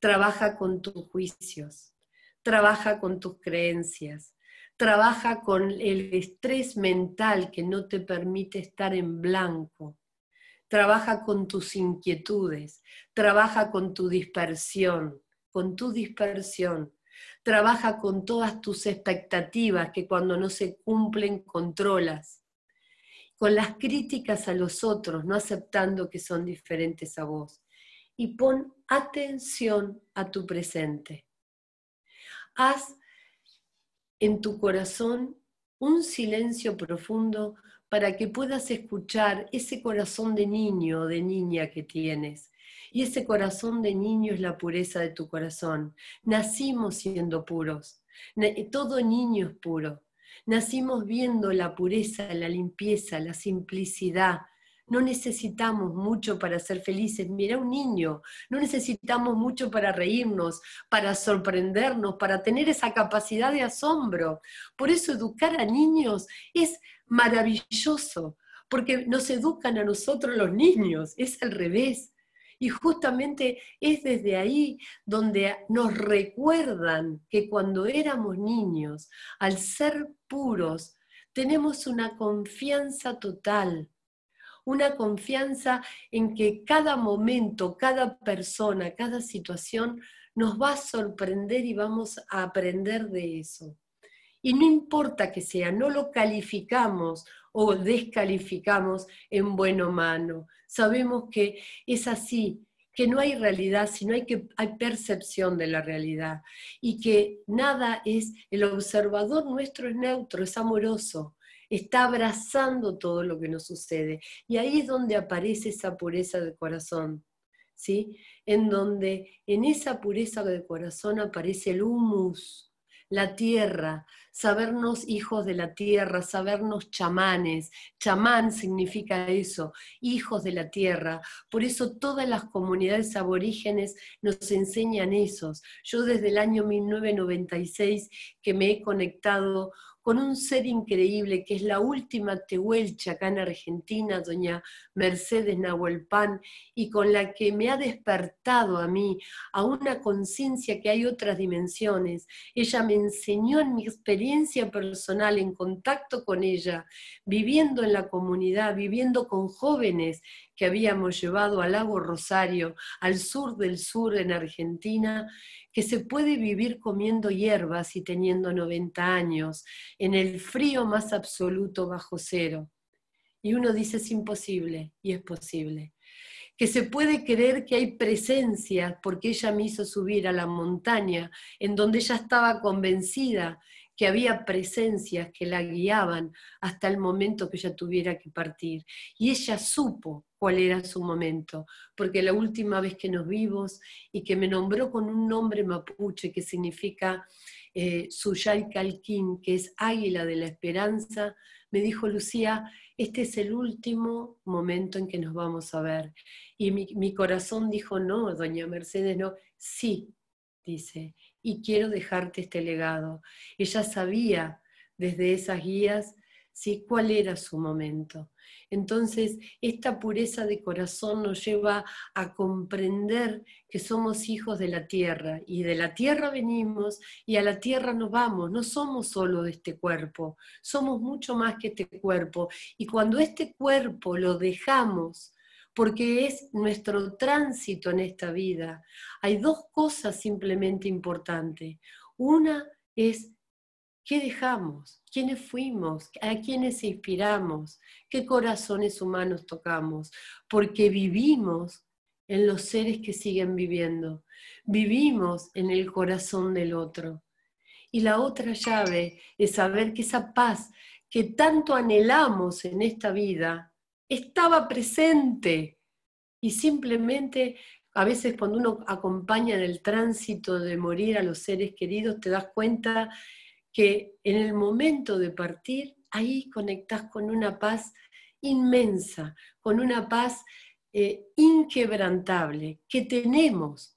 Speaker 2: trabaja con tus juicios, trabaja con tus creencias, trabaja con el estrés mental que no te permite estar en blanco, trabaja con tus inquietudes, trabaja con tu dispersión, con tu dispersión, trabaja con todas tus expectativas que cuando no se cumplen controlas, con las críticas a los otros, no aceptando que son diferentes a vos. Y pon atención a tu presente. Haz en tu corazón un silencio profundo para que puedas escuchar ese corazón de niño o de niña que tienes. Y ese corazón de niño es la pureza de tu corazón. Nacimos siendo puros. Todo niño es puro. Nacimos viendo la pureza, la limpieza, la simplicidad, no necesitamos mucho para ser felices. Mira un niño, no necesitamos mucho para reírnos, para sorprendernos, para tener esa capacidad de asombro. Por eso educar a niños es maravilloso, porque nos educan a nosotros los niños, es al revés. Y justamente es desde ahí donde nos recuerdan que cuando éramos niños, al ser tenemos una confianza total una confianza en que cada momento, cada persona, cada situación nos va a sorprender y vamos a aprender de eso. Y no importa que sea, no lo calificamos o descalificamos en bueno o malo. Sabemos que es así, que no hay realidad, sino hay, que, hay percepción de la realidad. Y que nada es, el observador nuestro es neutro, es amoroso está abrazando todo lo que nos sucede. Y ahí es donde aparece esa pureza del corazón, ¿sí? En donde en esa pureza del corazón aparece el humus, la tierra, sabernos hijos de la tierra, sabernos chamanes. Chamán significa eso, hijos de la tierra. Por eso todas las comunidades aborígenes nos enseñan esos. Yo desde el año 1996 que me he conectado con un ser increíble que es la última tehuelcha acá en Argentina, doña Mercedes Nahuelpan, y con la que me ha despertado a mí a una conciencia que hay otras dimensiones. Ella me enseñó en mi experiencia personal, en contacto con ella, viviendo en la comunidad, viviendo con jóvenes que habíamos llevado al lago Rosario, al sur del sur en Argentina, que se puede vivir comiendo hierbas y teniendo 90 años, en el frío más absoluto bajo cero. Y uno dice es imposible, y es posible. Que se puede creer que hay presencia, porque ella me hizo subir a la montaña, en donde ella estaba convencida que había presencias que la guiaban hasta el momento que ella tuviera que partir. Y ella supo cuál era su momento, porque la última vez que nos vimos y que me nombró con un nombre mapuche que significa eh, Suyay Calquín, que es águila de la esperanza, me dijo Lucía, este es el último momento en que nos vamos a ver. Y mi, mi corazón dijo, no, doña Mercedes, no, sí, dice, y quiero dejarte este legado. Ella sabía desde esas guías ¿sí? cuál era su momento. Entonces, esta pureza de corazón nos lleva a comprender que somos hijos de la tierra y de la tierra venimos y a la tierra nos vamos. No somos solo de este cuerpo, somos mucho más que este cuerpo. Y cuando este cuerpo lo dejamos porque es nuestro tránsito en esta vida. Hay dos cosas simplemente importantes. Una es qué dejamos, quiénes fuimos, a quiénes inspiramos, qué corazones humanos tocamos, porque vivimos en los seres que siguen viviendo, vivimos en el corazón del otro. Y la otra llave es saber que esa paz que tanto anhelamos en esta vida, estaba presente. Y simplemente a veces cuando uno acompaña en el tránsito de morir a los seres queridos, te das cuenta que en el momento de partir, ahí conectas con una paz inmensa, con una paz eh, inquebrantable que tenemos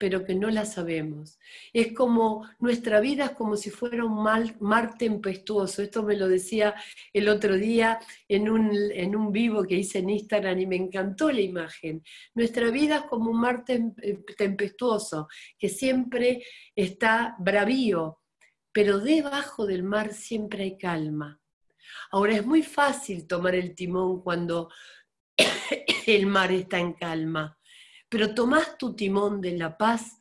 Speaker 2: pero que no la sabemos. Es como, nuestra vida es como si fuera un mar tempestuoso. Esto me lo decía el otro día en un, en un vivo que hice en Instagram y me encantó la imagen. Nuestra vida es como un mar tempestuoso, que siempre está bravío, pero debajo del mar siempre hay calma. Ahora es muy fácil tomar el timón cuando el mar está en calma, pero tomás tu timón de la paz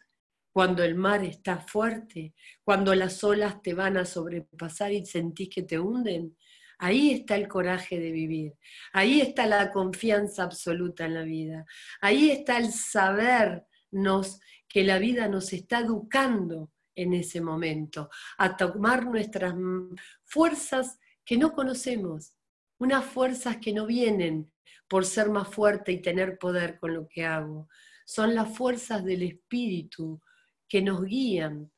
Speaker 2: cuando el mar está fuerte, cuando las olas te van a sobrepasar y sentís que te hunden. Ahí está el coraje de vivir, ahí está la confianza absoluta en la vida, ahí está el sabernos que la vida nos está educando en ese momento, a tomar nuestras fuerzas que no conocemos, unas fuerzas que no vienen por ser más fuerte y tener poder con lo que hago, son las fuerzas del espíritu que nos guían.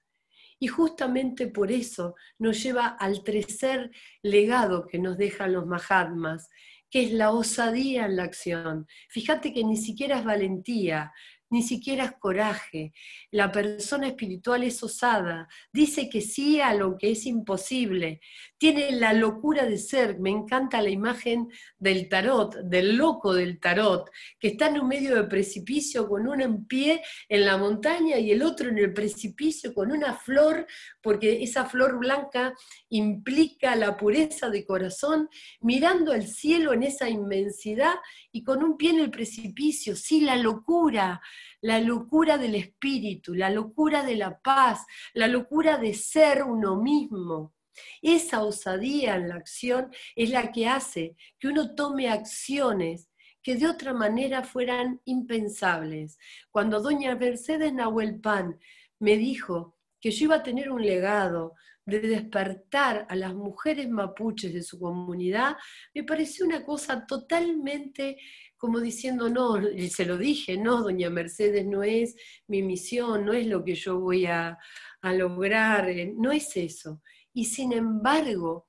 Speaker 2: Y justamente por eso nos lleva al tercer legado que nos dejan los Mahatmas, que es la osadía en la acción. Fíjate que ni siquiera es valentía, ni siquiera es coraje. La persona espiritual es osada, dice que sí a lo que es imposible, tiene la locura de ser. Me encanta la imagen del tarot, del loco del tarot, que está en un medio de precipicio con uno en pie en la montaña y el otro en el precipicio con una flor, porque esa flor blanca implica la pureza de corazón, mirando al cielo en esa inmensidad y con un pie en el precipicio. Sí, la locura la locura del espíritu, la locura de la paz, la locura de ser uno mismo. Esa osadía en la acción es la que hace que uno tome acciones que de otra manera fueran impensables. Cuando doña Mercedes Nahuel Pan me dijo que yo iba a tener un legado de despertar a las mujeres mapuches de su comunidad, me pareció una cosa totalmente como diciendo, no, se lo dije, no, doña Mercedes, no es mi misión, no es lo que yo voy a, lograr, eh, no es eso. Y sin embargo,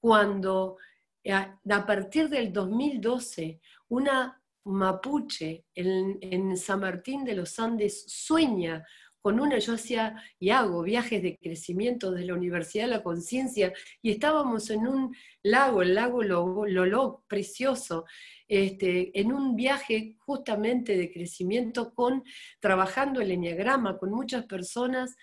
Speaker 2: cuando eh, a, partir del 2012 una mapuche en San Martín de los Andes sueña con una, yo hacía y hago viajes de crecimiento desde la Universidad de la Conciencia y estábamos en un lago, el lago Lolo, precioso, este, en un viaje justamente de crecimiento con, trabajando el enneagrama con muchas personas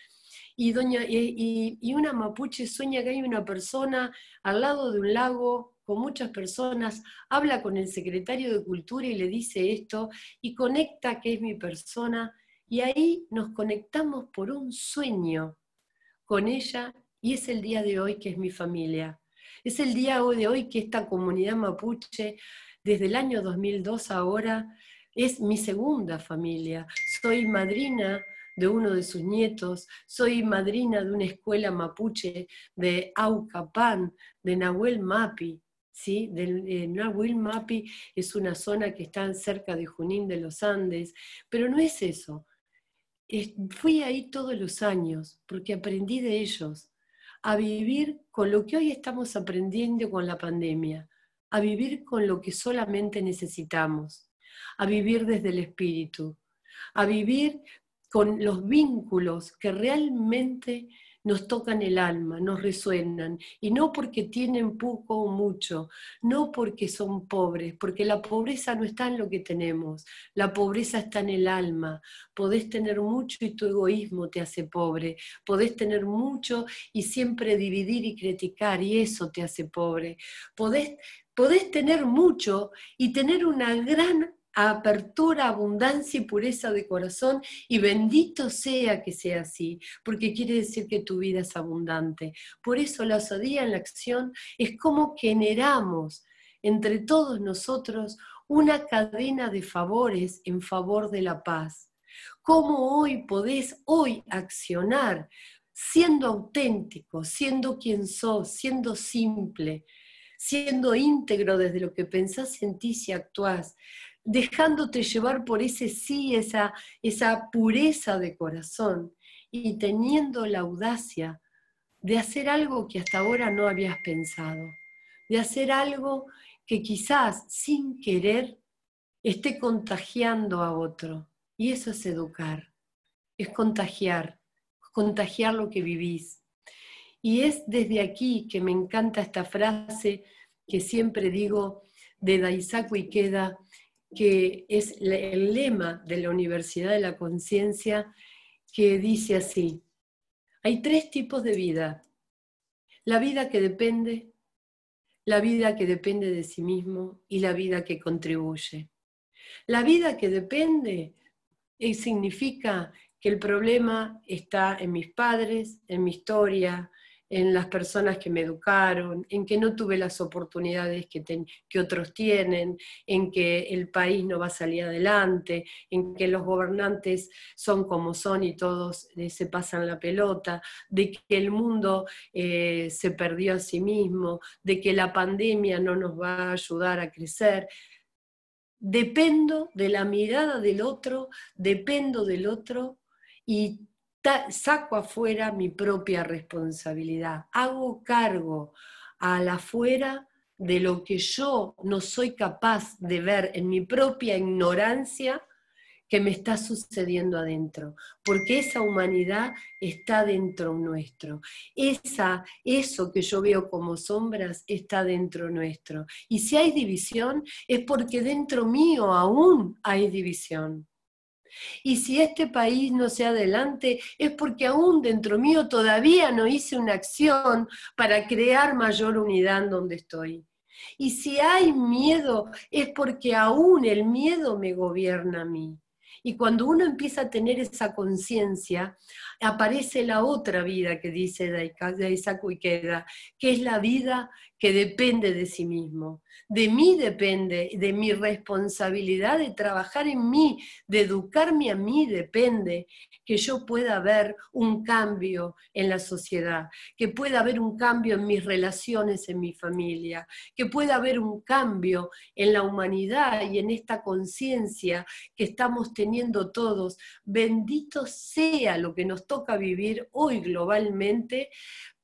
Speaker 2: y, doña, y, y una mapuche sueña que hay una persona al lado de un lago con muchas personas, habla con el secretario de Cultura y le dice esto y conecta que es mi persona y ahí nos conectamos por un sueño con ella y es el día de hoy que es mi familia. Es el día de hoy que esta comunidad mapuche, desde el año 2002 ahora, es mi segunda familia. Soy madrina de uno de sus nietos, soy madrina de una escuela mapuche de Aucapán, de Nahuel Mapi. ¿sí? Eh, Nahuel Mapi es una zona que está cerca de Junín de los Andes, pero no es eso fui ahí todos los años porque aprendí de ellos a vivir con lo que hoy estamos aprendiendo con la pandemia, a vivir con lo que solamente necesitamos, a vivir desde el espíritu, a vivir con los vínculos que realmente nos tocan el alma, nos resuenan, y no porque tienen poco o mucho, no porque son pobres, porque la pobreza no está en lo que tenemos, la pobreza está en el alma. Podés tener mucho y tu egoísmo te hace pobre, podés tener mucho y siempre dividir y criticar, y eso te hace pobre. Podés, podés tener mucho y tener una gran apertura, abundancia y pureza de corazón y bendito sea que sea así, porque quiere decir que tu vida es abundante. Por eso la osadía en la acción es como generamos entre todos nosotros una cadena de favores en favor de la paz. ¿Cómo hoy podés hoy accionar siendo auténtico, siendo quien sos, siendo simple, siendo íntegro desde lo que pensás, sentís y actuás, dejándote llevar por ese sí, esa, esa pureza de corazón y teniendo la audacia de hacer algo que hasta ahora no habías pensado, de hacer algo que quizás sin querer esté contagiando a otro. Y eso es educar, es contagiar, contagiar lo que vivís. Y es desde aquí que me encanta esta frase que siempre digo de Daisaku Ikeda, que es el lema de la Universidad de la Conciencia, que dice así, hay tres tipos de vida, La vida que depende, la vida que depende de sí mismo y la vida que contribuye. La vida que depende eh, significa que el problema está en mis padres, en mi historia, en las personas que me educaron, en que no tuve las oportunidades que, que, otros tienen, en que el país no va a salir adelante, en que los gobernantes son como son y todos eh, se pasan la pelota, de que el mundo eh, se perdió a sí mismo, de que la pandemia no nos va a ayudar a crecer. Dependo de la mirada del otro, dependo del otro y saco afuera mi propia responsabilidad, hago cargo al afuera de lo que yo no soy capaz de ver en mi propia ignorancia que me está sucediendo adentro, porque esa humanidad está dentro nuestro. Esa, eso que yo veo como sombras está dentro nuestro. Y si hay división, es porque dentro mío aún hay división. Y si este país no se adelante, es porque aún dentro mío todavía no hice una acción para crear mayor unidad en donde estoy. Y si hay miedo, es porque aún el miedo me gobierna a mí. Y cuando uno empieza a tener esa conciencia, aparece la otra vida que dice Daisaku Ikeda, que es la vida que depende de sí mismo. De mí depende, de mi responsabilidad de trabajar en mí, de educarme a mí depende que yo pueda ver un cambio en la sociedad, que pueda haber un cambio en mis relaciones en mi familia, que pueda haber un cambio en la humanidad y en esta conciencia que estamos teniendo todos. Bendito sea lo que nos toca vivir hoy globalmente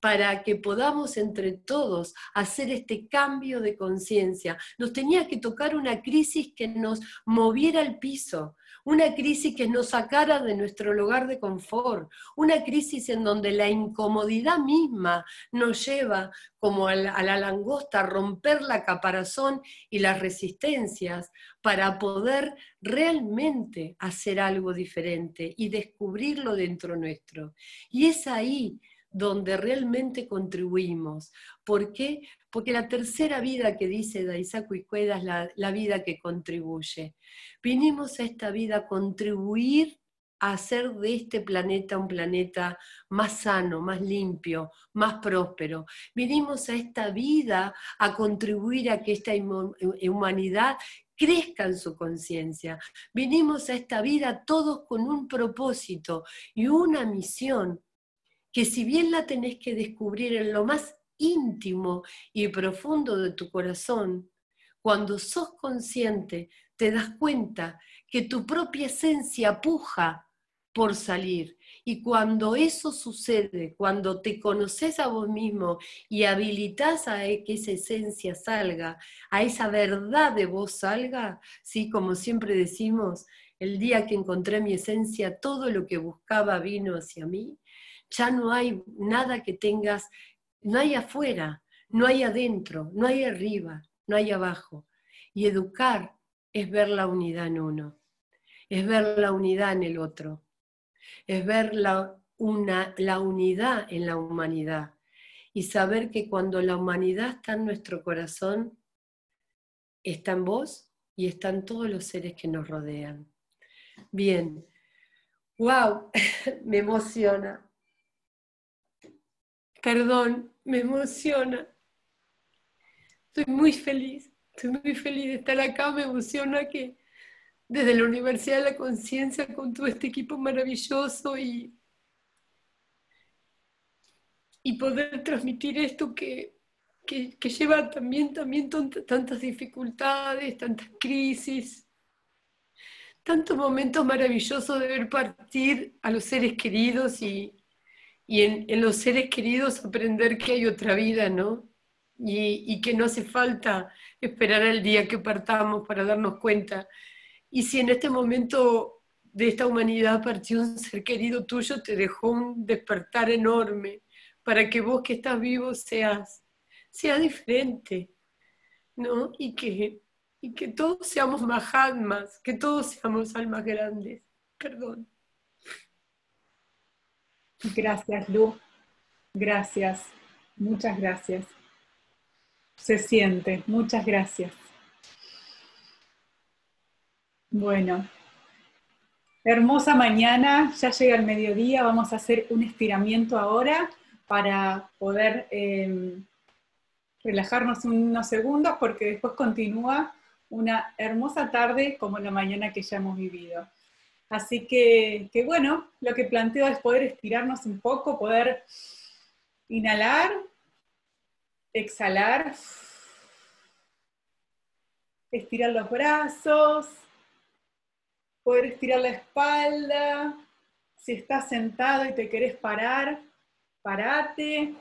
Speaker 2: para que podamos entre todos hacer este cambio de conciencia. Nos tenía que tocar una crisis que nos moviera al piso, una crisis que nos sacara de nuestro lugar de confort, una crisis en donde la incomodidad misma nos lleva como a la, langosta a romper la caparazón y las resistencias para poder realmente hacer algo diferente y descubrirlo dentro nuestro. Y es ahí donde realmente contribuimos. ¿Por qué? Porque la tercera vida que dice Daisaku Ikueda es la, la vida que contribuye. Vinimos a esta vida a contribuir a hacer de este planeta un planeta más sano, más limpio, más próspero. Vinimos a esta vida a contribuir a que esta humanidad crezca en su conciencia. Vinimos a esta vida todos con un propósito y una misión que si bien la tenés que descubrir en lo más íntimo y profundo de tu corazón, cuando sos consciente te das cuenta que tu propia esencia puja por salir. Y cuando eso sucede, cuando te conoces a vos mismo y habilitas a que esa esencia salga, a esa verdad de vos salga, ¿sí? como siempre decimos, el día que encontré mi esencia, todo lo que buscaba vino hacia mí ya no hay nada que tengas, no hay afuera, no hay adentro, no hay arriba, no hay abajo. Y educar es ver la unidad en uno, es ver la unidad en el otro, es ver la, una, la unidad en la humanidad y saber que cuando la humanidad está en nuestro corazón, está en vos y están todos los seres que nos rodean. Bien, wow, me emociona. Perdón, me emociona. Estoy muy feliz, estoy muy feliz de estar acá. Me emociona que desde la Universidad de la Conciencia, con todo este equipo maravilloso y, y poder transmitir esto que, que, lleva también, también tantas dificultades, tantas crisis, tantos momentos maravillosos de ver partir a los seres queridos y, y en, los seres queridos aprender que hay otra vida, ¿no? Y, y, que no hace falta esperar al día que partamos para darnos cuenta. Y si en este momento de esta humanidad partió un ser querido tuyo, te dejó un despertar enorme para que vos que estás vivo seas, sea diferente, ¿no? Y que, y que todos seamos Mahatmas, que todos seamos almas grandes. Perdón.
Speaker 3: Gracias, Lu. Gracias. Muchas gracias. Se siente. Muchas gracias. Bueno, hermosa mañana, ya llega el mediodía, vamos a hacer un estiramiento ahora para poder em, relajarnos unos segundos porque después continúa una hermosa tarde como la mañana que ya hemos vivido. Así que, que bueno, lo que planteo es poder estirarnos un poco, poder inhalar, exhalar, estirar los brazos, poder estirar la espalda. Si estás sentado y te querés parar, parate.